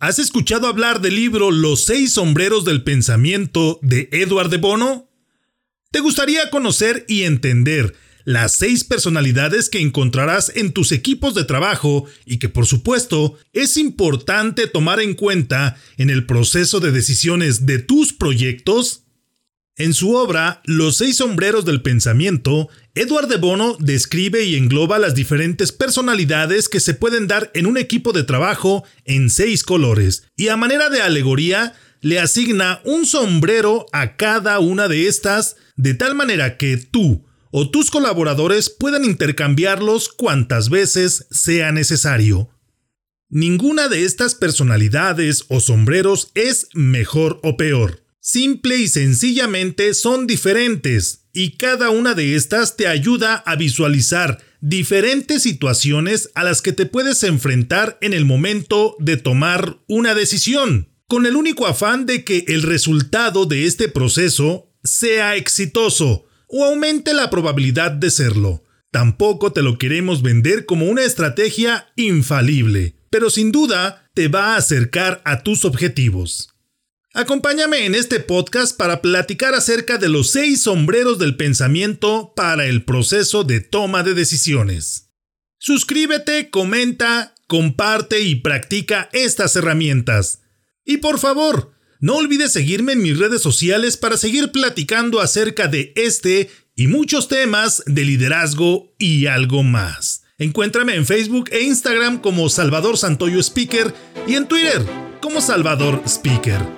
¿Has escuchado hablar del libro Los seis sombreros del pensamiento de Edward de Bono? ¿Te gustaría conocer y entender las seis personalidades que encontrarás en tus equipos de trabajo y que por supuesto es importante tomar en cuenta en el proceso de decisiones de tus proyectos? En su obra Los seis sombreros del pensamiento, Edward de Bono describe y engloba las diferentes personalidades que se pueden dar en un equipo de trabajo en seis colores, y a manera de alegoría le asigna un sombrero a cada una de estas, de tal manera que tú o tus colaboradores puedan intercambiarlos cuantas veces sea necesario. Ninguna de estas personalidades o sombreros es mejor o peor. Simple y sencillamente son diferentes y cada una de estas te ayuda a visualizar diferentes situaciones a las que te puedes enfrentar en el momento de tomar una decisión, con el único afán de que el resultado de este proceso sea exitoso o aumente la probabilidad de serlo. Tampoco te lo queremos vender como una estrategia infalible, pero sin duda te va a acercar a tus objetivos. Acompáñame en este podcast para platicar acerca de los seis sombreros del pensamiento para el proceso de toma de decisiones. Suscríbete, comenta, comparte y practica estas herramientas. Y por favor, no olvides seguirme en mis redes sociales para seguir platicando acerca de este y muchos temas de liderazgo y algo más. Encuéntrame en Facebook e Instagram como Salvador Santoyo Speaker y en Twitter como Salvador Speaker.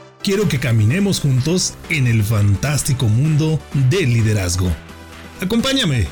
quiero que caminemos juntos en el fantástico mundo del liderazgo. Acompáñame.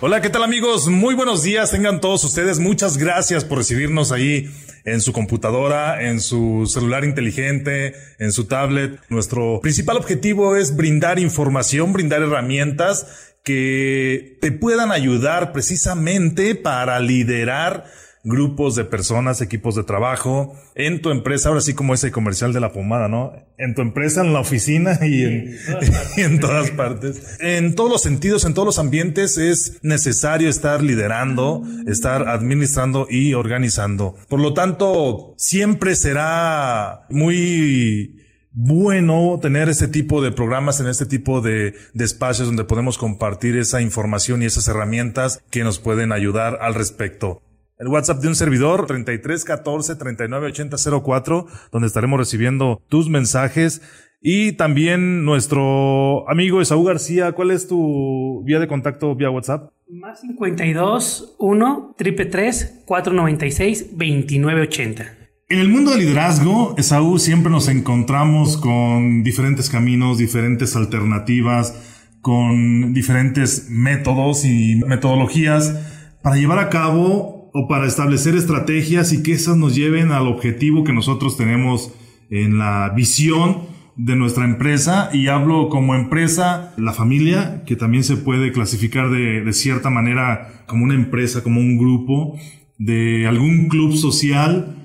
Hola, ¿qué tal amigos? Muy buenos días, tengan todos ustedes. Muchas gracias por recibirnos ahí en su computadora, en su celular inteligente, en su tablet. Nuestro principal objetivo es brindar información, brindar herramientas que te puedan ayudar precisamente para liderar grupos de personas, equipos de trabajo, en tu empresa, ahora sí como ese comercial de la pomada, ¿no? En tu empresa, en la oficina y en, en todas partes. En todos los sentidos, en todos los ambientes es necesario estar liderando, estar administrando y organizando. Por lo tanto, siempre será muy bueno tener este tipo de programas en este tipo de, de, espacios donde podemos compartir esa información y esas herramientas que nos pueden ayudar al respecto el WhatsApp de un servidor 33 14 39 80 04, donde estaremos recibiendo tus mensajes. Y también nuestro amigo Esaú García, ¿cuál es tu vía de contacto vía WhatsApp? Más 52 1 3 496 2980. En el mundo del liderazgo, Esaú, siempre nos encontramos con diferentes caminos, diferentes alternativas, con diferentes métodos y metodologías para llevar a cabo o para establecer estrategias y que esas nos lleven al objetivo que nosotros tenemos en la visión de nuestra empresa y hablo como empresa, la familia, que también se puede clasificar de, cierta manera como una empresa, como un grupo, de algún club social,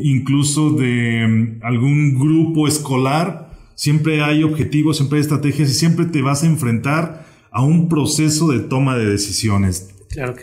incluso de mm, algún grupo escolar. Siempre hay objetivos, siempre hay estrategias y siempre te vas a enfrentar a un proceso de toma de decisiones.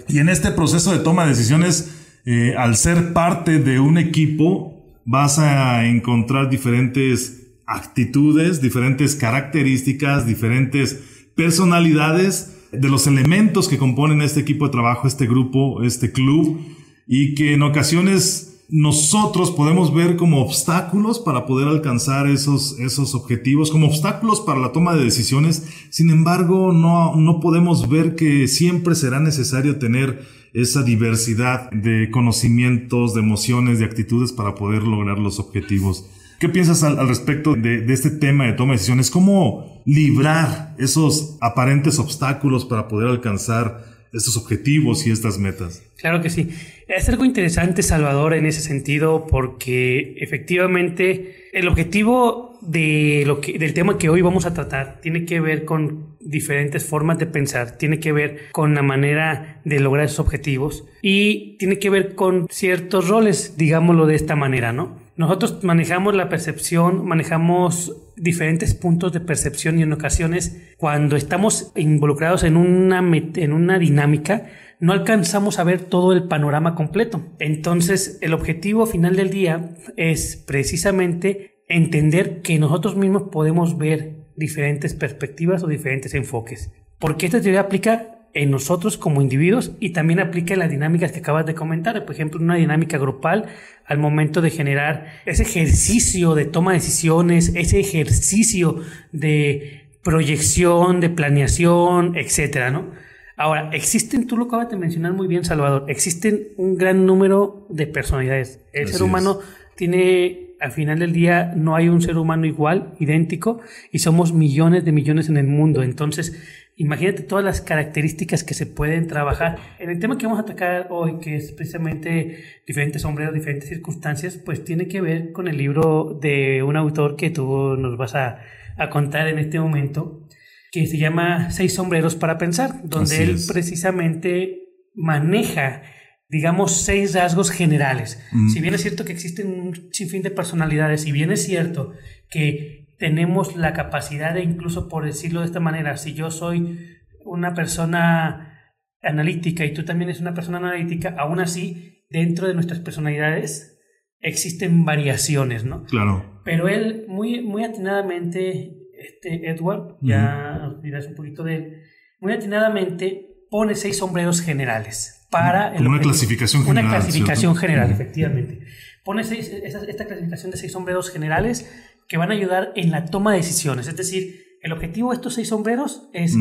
Y en este proceso de toma de decisiones, eh, al ser parte de un equipo, vas a encontrar diferentes actitudes, diferentes características, diferentes personalidades de los elementos que componen este equipo de trabajo, este grupo, este club. y que en ocasiones nosotros podemos ver como obstáculos para poder alcanzar esos, esos objetivos, como obstáculos para la toma de decisiones. Sin embargo, no, no podemos ver que siempre será necesario tener esa diversidad de conocimientos, de emociones, de actitudes para poder lograr los objetivos. ¿Qué piensas al, respecto de, de, este tema de toma de decisiones? ¿Cómo librar esos aparentes obstáculos para poder alcanzar estos objetivos y estas metas? Claro que sí. Es algo interesante, Salvador, en ese sentido, porque efectivamente el objetivo del tema que hoy vamos a tratar tiene que ver con diferentes formas de pensar, tiene que ver con la manera de lograr esos objetivos y tiene que ver con ciertos roles, digámoslo de esta manera, ¿no? Nosotros manejamos la percepción, manejamos diferentes puntos de percepción y en ocasiones cuando estamos involucrados en una, en una dinámica, no alcanzamos a ver todo el panorama completo. Entonces, el objetivo final del día es precisamente entender que nosotros mismos podemos ver diferentes perspectivas o diferentes enfoques. Porque esta teoría aplica en nosotros como individuos y también aplica las dinámicas que acabas de comentar. Por ejemplo, una dinámica grupal al momento de generar ese ejercicio de toma de decisiones, ese ejercicio de proyección, de planeación, etcétera, ¿no? Ahora, existen, tú lo acabas de mencionar muy bien, Salvador, existen un gran número de personalidades. El ser humano tiene, al final del día, no hay un ser humano igual, idéntico, y somos millones de millones en el mundo. Entonces, imagínate todas las características que se pueden trabajar. En el tema que vamos a atacar hoy, que es precisamente diferentes sombreros, diferentes circunstancias, pues tiene que ver con el libro de un autor que tú nos vas a, a contar en este momento que se llama Seis sombreros para pensar, donde él precisamente maneja, digamos, seis rasgos generales. Si bien es cierto que existen un sinfín de personalidades, si bien es cierto que tenemos la capacidad de, incluso por decirlo de esta manera, si yo soy una persona analítica y tú también eres una persona analítica, aún así, dentro de nuestras personalidades existen variaciones, ¿no? Claro. Pero él muy, muy atinadamente este Edward, ya nos dirás un poquito de él, muy atinadamente pone seis sombreros generales para... una clasificación general. Una clasificación general, efectivamente. Pone seis, esta clasificación de seis sombreros generales que van a ayudar en la toma de decisiones. Es decir, el objetivo de estos seis sombreros es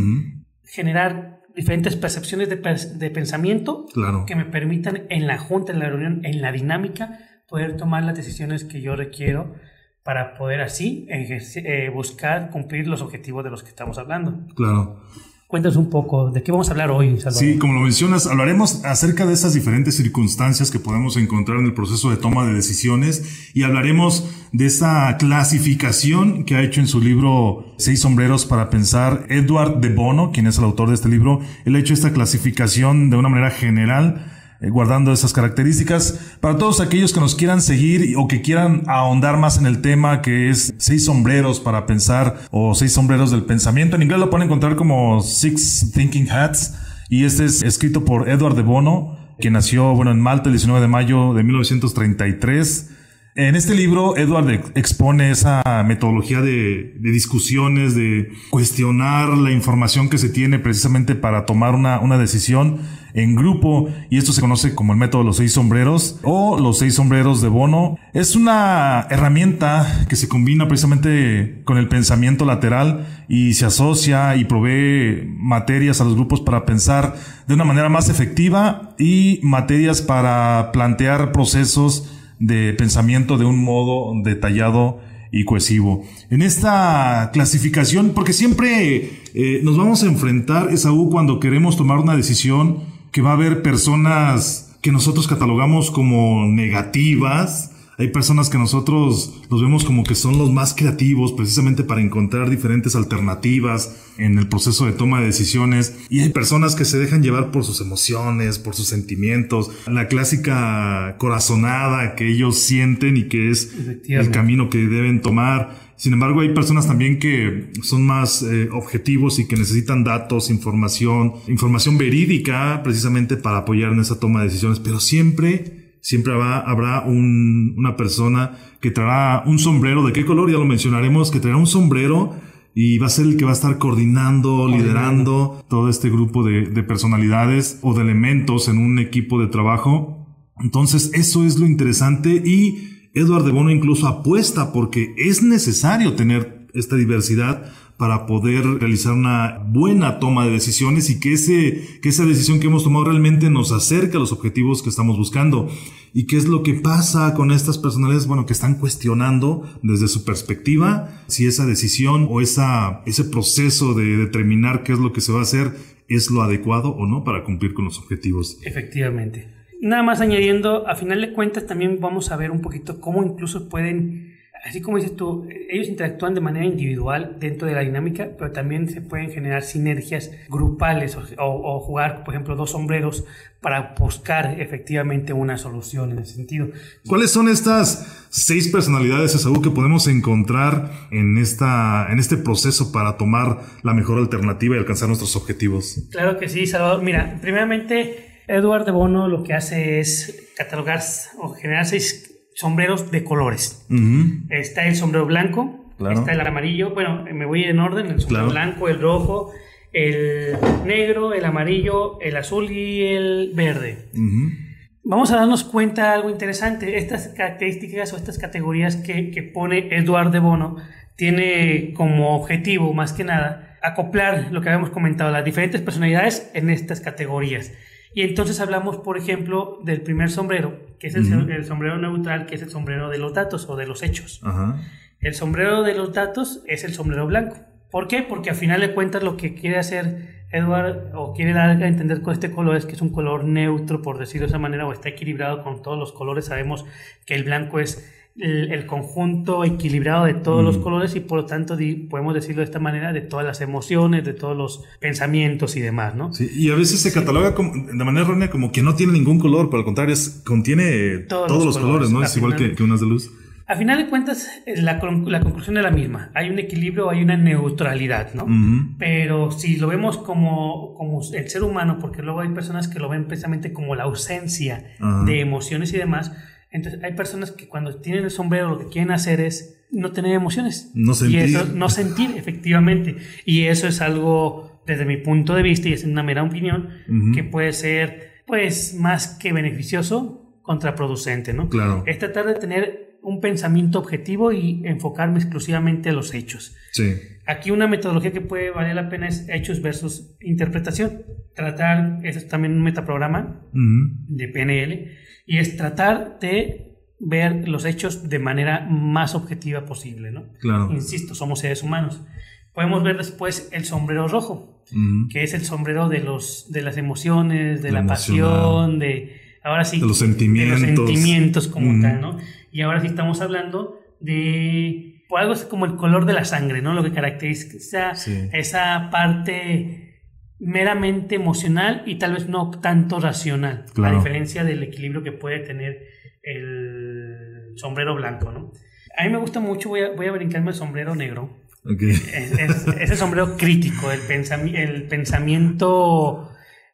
generar diferentes percepciones de, de pensamiento claro. que me permitan en la junta, en la reunión, en la dinámica, poder tomar las decisiones que yo requiero para poder así eh, buscar cumplir los objetivos de los que estamos hablando. Claro. Cuéntanos un poco de qué vamos a hablar hoy. Sí, como lo mencionas, hablaremos acerca de esas diferentes circunstancias que podemos encontrar en el proceso de toma de decisiones y hablaremos de esa clasificación que ha hecho en su libro Seis sombreros para pensar Edward de Bono, quien es el autor de este libro. Él ha hecho esta clasificación de una manera general guardando esas características. Para todos aquellos que nos quieran seguir o que quieran ahondar más en el tema, que es seis sombreros para pensar o seis sombreros del pensamiento, en inglés lo pueden encontrar como Six Thinking Hats y este es escrito por Edward de Bono, que nació bueno, en Malta el 19 de mayo de 1933. En este libro, Edward expone esa metodología de, de, discusiones, de cuestionar la información que se tiene precisamente para tomar una, una decisión en grupo y esto se conoce como el método de los seis sombreros o los seis sombreros de Bono. Es una herramienta que se combina precisamente con el pensamiento lateral y se asocia y provee materias a los grupos para pensar de una manera más efectiva y materias para plantear procesos de pensamiento de un modo detallado y cohesivo. En esta clasificación, porque siempre eh, nos vamos a enfrentar, Esaú, cuando queremos tomar una decisión, que va a haber personas que nosotros catalogamos como negativas. Hay personas que nosotros los vemos como que son los más creativos precisamente para encontrar diferentes alternativas en el proceso de toma de decisiones. Y hay personas que se dejan llevar por sus emociones, por sus sentimientos, la clásica corazonada que ellos sienten y que es el camino que deben tomar. Sin embargo, hay personas también que son más eh, objetivos y que necesitan datos, información, información verídica precisamente para apoyar en esa toma de decisiones, pero siempre, siempre habrá, una persona que traerá un sombrero, ¿de qué color? Ya lo mencionaremos, que traerá un sombrero y va a ser el que va a estar coordinando, liderando todo este grupo de, de personalidades o de elementos en un equipo de trabajo. Entonces, eso es lo interesante y Edward de Bono incluso apuesta porque es necesario tener esta diversidad para poder realizar una buena toma de decisiones y que, ese, que esa decisión que hemos tomado realmente nos acerque a los objetivos que estamos buscando. ¿Y qué es lo que pasa con estas personalidades? Bueno, que están cuestionando desde su perspectiva si esa decisión o esa, ese proceso de determinar qué es lo que se va a hacer es lo adecuado o no para cumplir con los objetivos. Efectivamente. Nada más añadiendo, a final de cuentas también vamos a ver un poquito cómo incluso pueden así como dices tú, ellos interactúan de manera individual dentro de la dinámica, pero también se pueden generar sinergias grupales o, jugar, por ejemplo, dos sombreros para buscar efectivamente una solución en ese sentido. ¿Cuáles son estas seis personalidades, Esaú, que podemos encontrar en, esta, en este proceso para tomar la mejor alternativa y alcanzar nuestros objetivos? Claro que sí, Salvador. Mira, primeramente, Eduardo de Bono lo que hace es catalogar o generar seis sombreros de colores. Está el sombrero blanco, está el amarillo, bueno, me voy en orden, el sombrero blanco, el rojo, el negro, el amarillo, el azul y el verde. Vamos a darnos cuenta de algo interesante. Estas características o estas categorías que, que pone Eduardo de Bono tiene como objetivo, más que nada, acoplar lo que habíamos comentado, las diferentes personalidades en estas categorías. Y entonces hablamos, por ejemplo, del primer sombrero, que es el, sombrero neutral, que es el sombrero de los datos o de los hechos. El sombrero de los datos es el sombrero blanco. ¿Por qué? Porque al final de cuentas lo que quiere hacer Edward o quiere dar a entender con este color es que es un color neutro, por decirlo de esa manera, o está equilibrado con todos los colores. Sabemos que el blanco es el, conjunto equilibrado de todos los mm. colores y por lo tanto podemos decirlo de esta manera de todas las emociones, de todos los pensamientos y demás, ¿no? Sí, y a veces se cataloga como, de manera errónea como que no tiene ningún color, por el contrario, contiene todos, los, colores, ¿no? Es igual que, que, unas de luz. A final de cuentas, la, la, conclusión es la misma. Hay un equilibrio, hay una neutralidad, ¿no? Pero si lo vemos como, como el ser humano, porque luego hay personas que lo ven precisamente como la ausencia de emociones y demás, entonces hay personas que cuando tienen el sombrero lo que quieren hacer es no tener emociones. No sentir. Y eso, no sentir, efectivamente. Y eso es algo, desde mi punto de vista, y es una mera opinión, que puede ser, pues, más que beneficioso, contraproducente, ¿no? Claro. Es tratar de tener un pensamiento objetivo y enfocarme exclusivamente a los hechos. Sí. Aquí una metodología que puede valer la pena es hechos versus interpretación. Tratar, eso es también un metaprograma de PNL, y es tratar de ver los hechos de manera más objetiva posible, ¿no? Claro. Insisto, somos seres humanos. Podemos ver después el sombrero rojo, que es el sombrero de, los, de las emociones, de la, pasión, de, ahora sí, de los sentimientos, de los sentimientos como tal, ¿no? Y ahora sí estamos hablando de pues, algo como el color de la sangre, ¿no? Lo que caracteriza esa parte meramente emocional y tal vez no tanto racional, a diferencia del equilibrio que puede tener el sombrero blanco, ¿no? A mí me gusta mucho, voy a, voy a brincarme el sombrero negro. Es, el sombrero crítico, el, el pensamiento...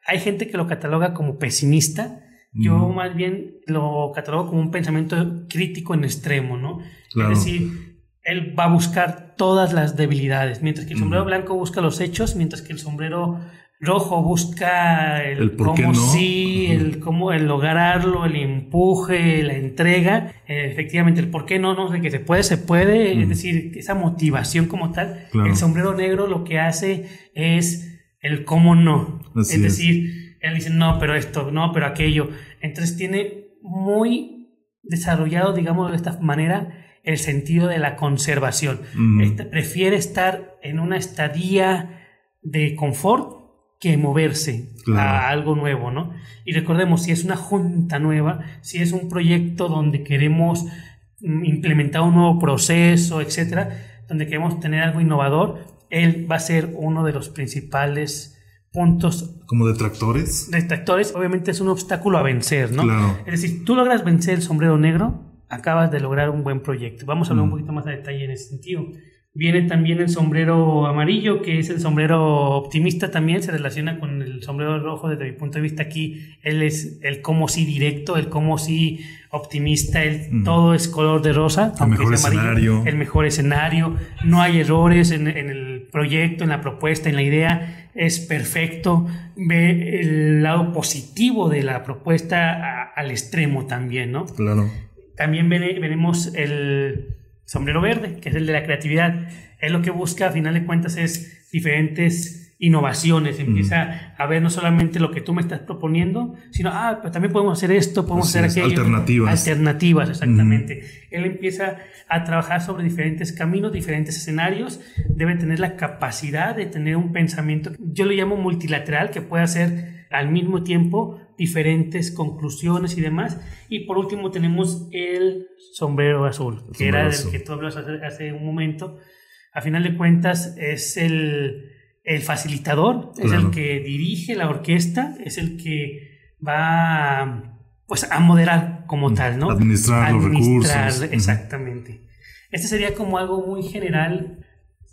Hay gente que lo cataloga como pesimista, yo más bien lo catalogo como un pensamiento crítico en extremo, ¿no? Es decir, él va a buscar todas las debilidades, mientras que el sombrero blanco busca los hechos, mientras que el sombrero rojo busca el, cómo sí, el cómo el lograrlo, el empuje, la entrega, eh, efectivamente el por qué no, no, de que se puede, se puede, es decir, esa motivación como tal. El sombrero negro lo que hace es el cómo no, es. decir, él dice no, pero esto, no, pero aquello. Entonces tiene muy desarrollado, digamos de esta manera, el sentido de la conservación. Este, prefiere estar en una estadía de confort que moverse a algo nuevo, ¿no? Y recordemos, si es una junta nueva, si es un proyecto donde queremos mm, implementar un nuevo proceso, etcétera, donde queremos tener algo innovador, él va a ser uno de los principales puntos. ¿Como detractores? Detractores, obviamente es un obstáculo a vencer, ¿no? Claro. Es decir, tú logras vencer el sombrero negro, acabas de lograr un buen proyecto. Vamos a hablar un mm. poquito más a detalle en ese sentido. Viene también el sombrero amarillo, que es el sombrero optimista también, se relaciona con el sombrero rojo desde mi punto de vista aquí. Él es el como si directo, el como si optimista, el, todo es color de rosa. El mejor escenario. El mejor escenario, no hay errores en, en, el proyecto, en la propuesta, en la idea. es perfecto, ve el lado positivo de la propuesta al extremo también, ¿no? Claro. También veremos el sombrero verde, que es el de la creatividad. Es lo que busca, a final de cuentas, es diferentes innovaciones, empieza a ver no solamente lo que tú me estás proponiendo, sino, ah, pero también podemos hacer esto, podemos hacer aquello. Alternativas. Alternativas, exactamente. Él empieza a trabajar sobre diferentes caminos, diferentes escenarios, debe tener la capacidad de tener un pensamiento, yo lo llamo multilateral, que puede hacer al mismo tiempo diferentes conclusiones y demás. Y por último tenemos el sombrero azul, que era del que tú hablas hace, hace un momento. A final de cuentas es el el facilitador es el que dirige la orquesta, es el que va pues a moderar como tal, ¿no? Administrar, los recursos. Exactamente. Este sería como algo muy general.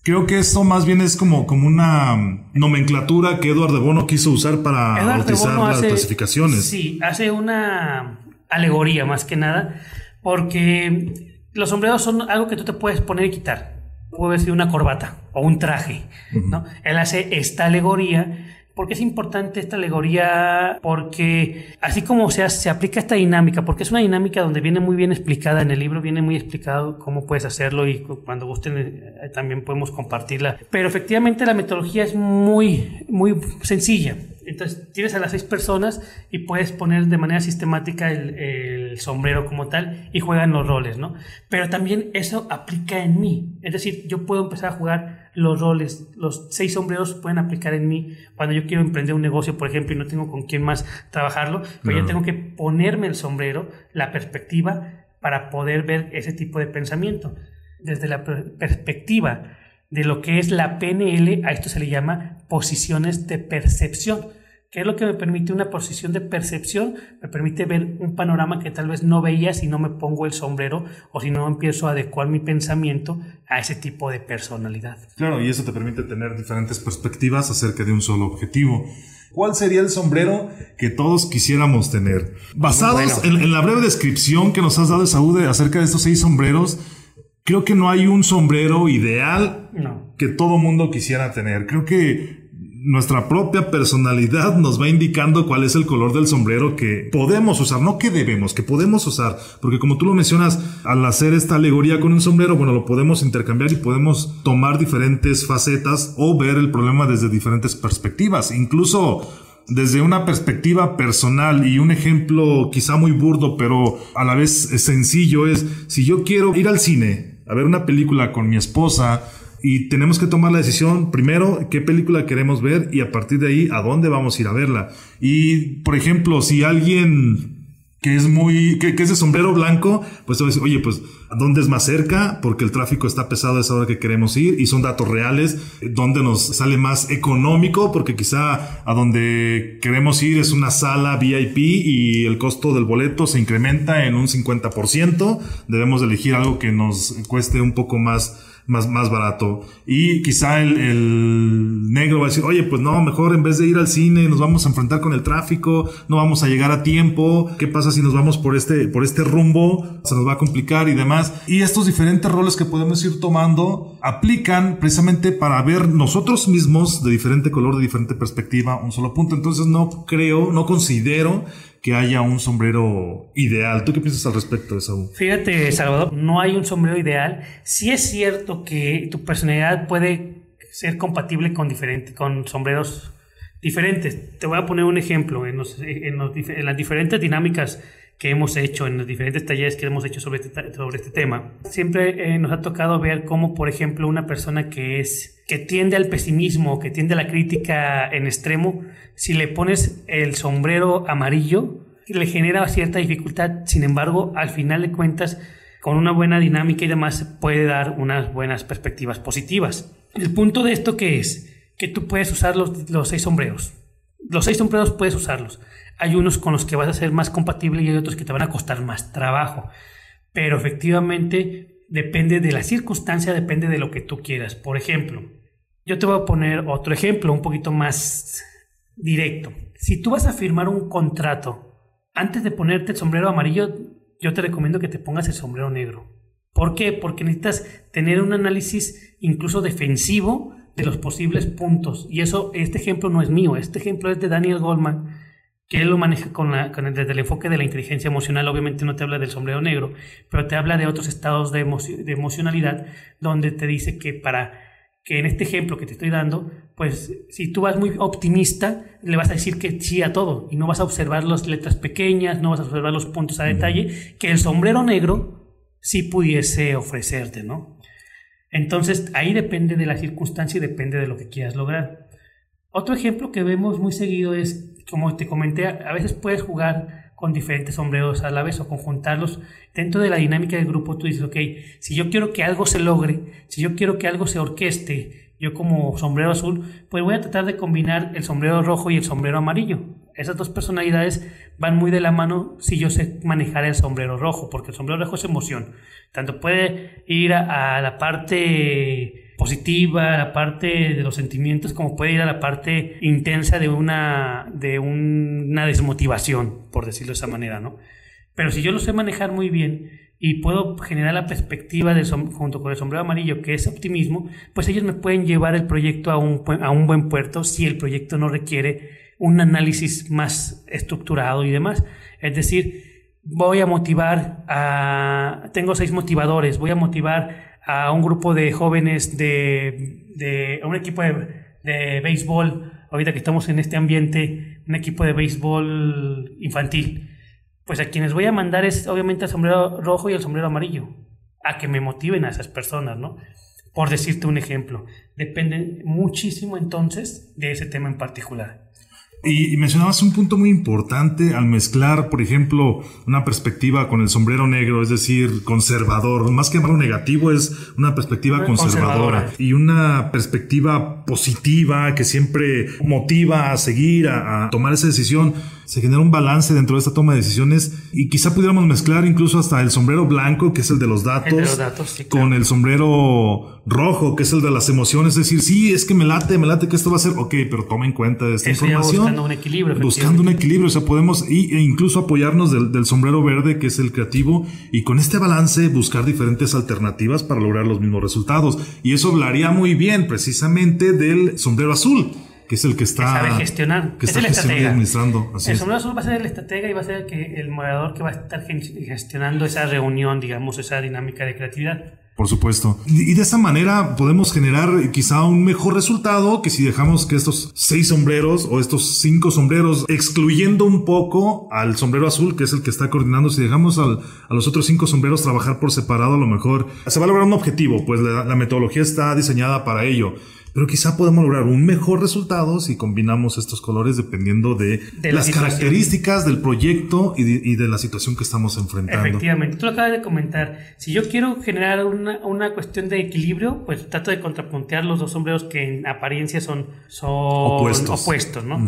Creo que esto más bien es como, como una nomenclatura que Eduardo de Bono quiso usar para bautizar las clasificaciones. Sí, hace una alegoría más que nada, porque los sombreros son algo que tú te puedes poner y quitar puede ser una corbata o un traje, ¿no? Él hace esta alegoría ¿Por qué es importante esta alegoría? Porque así como se, se aplica esta dinámica, porque es una dinámica donde viene muy bien explicada en el libro, viene muy explicado cómo puedes hacerlo y cuando gusten eh, también podemos compartirla. Pero efectivamente la metodología es muy, muy sencilla. Entonces tienes a las seis personas y puedes poner de manera sistemática el, sombrero como tal y juegan los roles, ¿no? Pero también eso aplica en mí. Es decir, yo puedo empezar a jugar los roles, los seis sombreros pueden aplicar en mí cuando yo quiero emprender un negocio, por ejemplo, y no tengo con quién más trabajarlo, pero yo tengo que ponerme el sombrero, la perspectiva para poder ver ese tipo de pensamiento. Desde la perspectiva de lo que es la PNL, a esto se le llama posiciones de percepción. ¿Qué es lo que me permite una posición de percepción? Me permite ver un panorama que tal vez no veía si no me pongo el sombrero o si no empiezo a adecuar mi pensamiento a ese tipo de personalidad. Claro, y eso te permite tener diferentes perspectivas acerca de un solo objetivo. ¿Cuál sería el sombrero que todos quisiéramos tener? Basados en, la breve descripción que nos has dado, Saúl, acerca de estos seis sombreros, creo que no hay un sombrero ideal que todo mundo quisiera tener. Creo que nuestra propia personalidad nos va indicando cuál es el color del sombrero que podemos usar, no que debemos, que podemos usar, porque como tú lo mencionas, al hacer esta alegoría con un sombrero, bueno, lo podemos intercambiar y podemos tomar diferentes facetas o ver el problema desde diferentes perspectivas, incluso desde una perspectiva personal y un ejemplo quizá muy burdo, pero a la vez sencillo es, si yo quiero ir al cine, a ver una película con mi esposa y tenemos que tomar la decisión primero qué película queremos ver y a partir de ahí a dónde vamos a ir a verla. Y por ejemplo, si alguien que es muy, que, es de sombrero blanco, pues te oye, pues, ¿a dónde es más cerca? Porque el tráfico está pesado a esa hora que queremos ir y son datos reales, ¿dónde nos sale más económico? Porque quizá a donde queremos ir es una sala VIP y el costo del boleto se incrementa en un 50%, debemos elegir algo que nos cueste un poco más más, más barato. Y quizá el, el, negro va a decir, oye, pues no, mejor en vez de ir al cine nos vamos a enfrentar con el tráfico, no vamos a llegar a tiempo, ¿qué pasa si nos vamos por este, por este rumbo? Se nos va a complicar y demás. Y estos diferentes roles que podemos ir tomando aplican precisamente para ver nosotros mismos de diferente color, de diferente perspectiva, un solo punto. Entonces no creo, no considero que haya un sombrero ideal. ¿Tú qué piensas al respecto de eso? Fíjate, Salvador, no hay un sombrero ideal. Sí es cierto que tu personalidad puede ser compatible con, diferente, con sombreros diferentes. Te voy a poner un ejemplo. En, en, las diferentes dinámicas que hemos hecho, en los diferentes talleres que hemos hecho sobre este, sobre este tema, siempre eh, nos ha tocado ver cómo, por ejemplo, una persona que es que tiende al pesimismo, que tiende a la crítica en extremo, si le pones el sombrero amarillo, le genera cierta dificultad. Sin embargo, al final de cuentas, con una buena dinámica y demás, puede dar unas buenas perspectivas positivas. El punto de esto que es que tú puedes usar los, los seis sombreros. Los seis sombreros puedes usarlos. Hay unos con los que vas a ser más compatible y hay otros que te van a costar más trabajo. Pero efectivamente depende de la circunstancia, depende de lo que tú quieras. Por ejemplo, yo te voy a poner otro ejemplo un poquito más directo. Si tú vas a firmar un contrato, antes de ponerte el sombrero amarillo, yo te recomiendo que te pongas el sombrero negro. ¿Por qué? Porque necesitas tener un análisis incluso defensivo de los posibles puntos. Y eso, este ejemplo no es mío, este ejemplo es de Daniel Goldman, que él lo maneja con, la, con el, desde el enfoque de la inteligencia emocional. Obviamente no te habla del sombrero negro, pero te habla de otros estados de, de emocionalidad, donde te dice que para que en este ejemplo que te estoy dando, pues si tú vas muy optimista, le vas a decir que sí a todo y no vas a observar las letras pequeñas, no vas a observar los puntos a detalle, que el sombrero negro sí pudiese ofrecerte, ¿no? Entonces ahí depende de la circunstancia y depende de lo que quieras lograr. Otro ejemplo que vemos muy seguido es, como te comenté, a veces puedes jugar con diferentes sombreros a la vez o conjuntarlos dentro de la dinámica del grupo. Tú dices, ok, si yo quiero que algo se logre, si yo quiero que algo se orqueste, yo como sombrero azul, pues voy a tratar de combinar el sombrero rojo y el sombrero amarillo. Esas dos personalidades van muy de la mano si yo sé manejar el sombrero rojo, porque el sombrero rojo es emoción. Tanto puede ir a, la parte positiva, la parte de los sentimientos, como puede ir a la parte intensa de una, de una desmotivación, por decirlo de esa manera, ¿no? Pero si yo lo sé manejar muy bien y puedo generar la perspectiva junto con el sombrero amarillo, que es optimismo, pues ellos me pueden llevar el proyecto a un, a un buen puerto si el proyecto no requiere un análisis más estructurado y demás. Es decir, voy a motivar a... Tengo seis motivadores, voy a motivar a un grupo de jóvenes de, de un equipo de, de béisbol, ahorita que estamos en este ambiente, un equipo de béisbol infantil. Pues a quienes voy a mandar es obviamente el sombrero rojo y el sombrero amarillo, a que me motiven a esas personas, ¿no? Por decirte un ejemplo. Depende muchísimo entonces de ese tema en particular. Y, mencionabas un punto muy importante al mezclar, por ejemplo, una perspectiva con el sombrero negro, es decir, conservador. Más que algo negativo, es una perspectiva conservadora, y una perspectiva positiva que siempre motiva a seguir, a tomar esa decisión se genera un balance dentro de esta toma de decisiones y quizá pudiéramos mezclar incluso hasta el sombrero blanco, que es el de los datos, con el sombrero rojo, que es el de las emociones, es decir, sí, es que me late, me late que esto va a ser, ok, pero toma en cuenta esta información. Buscando un equilibrio. Buscando un equilibrio, o sea, podemos e incluso apoyarnos del, del sombrero verde, que es el creativo, y con este balance buscar diferentes alternativas para lograr los mismos resultados. Y eso hablaría muy bien precisamente del sombrero azul que es el que está. Que sabe gestionar. Que está el estratega. administrando. el sombrero azul va a ser el estratega y va a ser el, que, el moderador que va a estar gestionando esa reunión, digamos, esa dinámica de creatividad. Por supuesto. Y de esa manera podemos generar quizá un mejor resultado que si dejamos que estos seis sombreros o estos cinco sombreros, excluyendo un poco al sombrero azul, que es el que está coordinando, si dejamos al, a los otros cinco sombreros trabajar por separado, a lo mejor se va a lograr un objetivo, pues la metodología está diseñada para ello pero quizá podemos lograr un mejor resultado si combinamos estos colores dependiendo de, las características del proyecto y de, la situación que estamos enfrentando. Efectivamente, tú lo acabas de comentar. Si yo quiero generar una, cuestión de equilibrio, pues trato de contrapuntear los dos sombreros que en apariencia son, son opuestos. ¿no?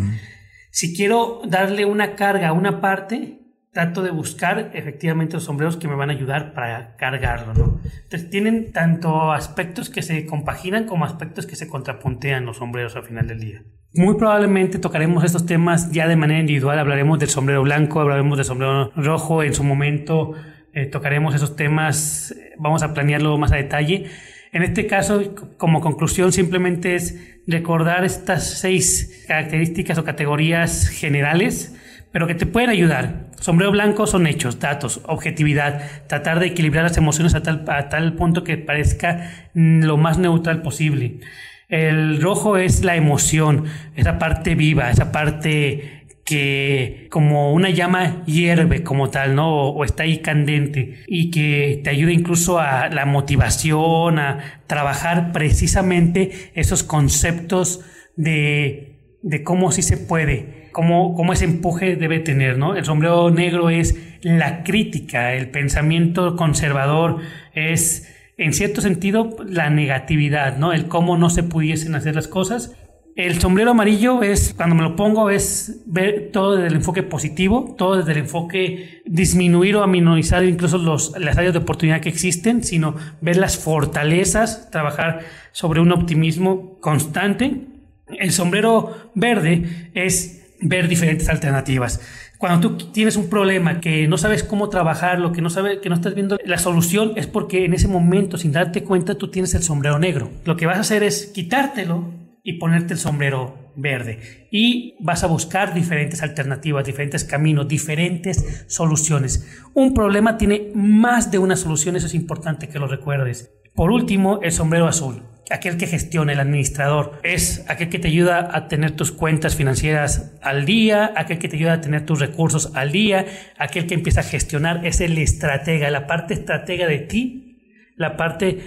Si quiero darle una carga a una parte, trato de buscar efectivamente los sombreros que me van a ayudar para cargarlo. Entonces tienen tanto aspectos que se compaginan como aspectos que se contrapuntean los sombreros al final del día. Muy probablemente tocaremos estos temas ya de manera individual, hablaremos del sombrero blanco, hablaremos del sombrero rojo, en su momento eh, tocaremos esos temas, vamos a planearlo más a detalle. En este caso, como conclusión, simplemente es recordar estas seis características o categorías generales pero que te pueden ayudar. Sombrero blanco son hechos, datos, objetividad, tratar de equilibrar las emociones a tal, a tal punto que parezca lo más neutral posible. El rojo es la emoción, esa parte viva, esa parte que como una llama hierve como tal, ¿no? O, está ahí candente y que te ayuda incluso a la motivación, a trabajar precisamente esos conceptos de, de cómo sí se puede cómo, ese empuje debe tener, ¿no? El sombrero negro es la crítica, el pensamiento conservador, es en cierto sentido la negatividad, ¿no? El cómo no se pudiesen hacer las cosas. El sombrero amarillo es, cuando me lo pongo, es ver todo desde el enfoque positivo, todo desde el enfoque disminuir o aminorizar incluso los, las áreas de oportunidad que existen, sino ver las fortalezas, trabajar sobre un optimismo constante. El sombrero verde es ver diferentes alternativas. Cuando tú tienes un problema que no sabes cómo trabajarlo, que no sabes, que no estás viendo la solución, es porque en ese momento, sin darte cuenta, tú tienes el sombrero negro. Lo que vas a hacer es quitártelo y ponerte el sombrero verde. Y vas a buscar diferentes alternativas, diferentes caminos, diferentes soluciones. Un problema tiene más de una solución, eso es importante que lo recuerdes. Por último, el sombrero azul aquel que gestiona, el administrador, es aquel que te ayuda a tener tus cuentas financieras al día, aquel que te ayuda a tener tus recursos al día, aquel que empieza a gestionar, es el estratega, la parte estratega de ti, la parte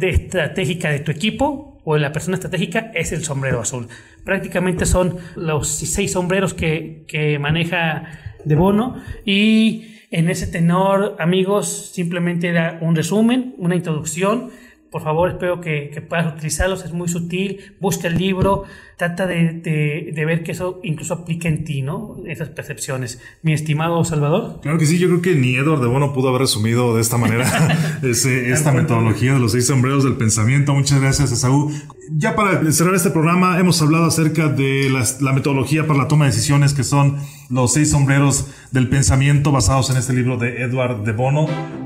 estratégica de tu equipo o de la persona estratégica es el sombrero azul. Prácticamente son los seis sombreros que, que maneja De Bono y en ese tenor, amigos, simplemente era un resumen, una introducción por favor, espero que, puedas utilizarlos, es muy sutil, busca el libro, trata de, ver que eso incluso aplique en ti, ¿no? Esas percepciones. Mi estimado Salvador. Claro que sí, yo creo que ni Edward de Bono pudo haber resumido de esta manera esta metodología de los seis sombreros del pensamiento. Muchas gracias, Esaú. Ya para cerrar este programa, hemos hablado acerca de la metodología para la toma de decisiones, que son los seis sombreros del pensamiento basados en este libro de Edward de Bono.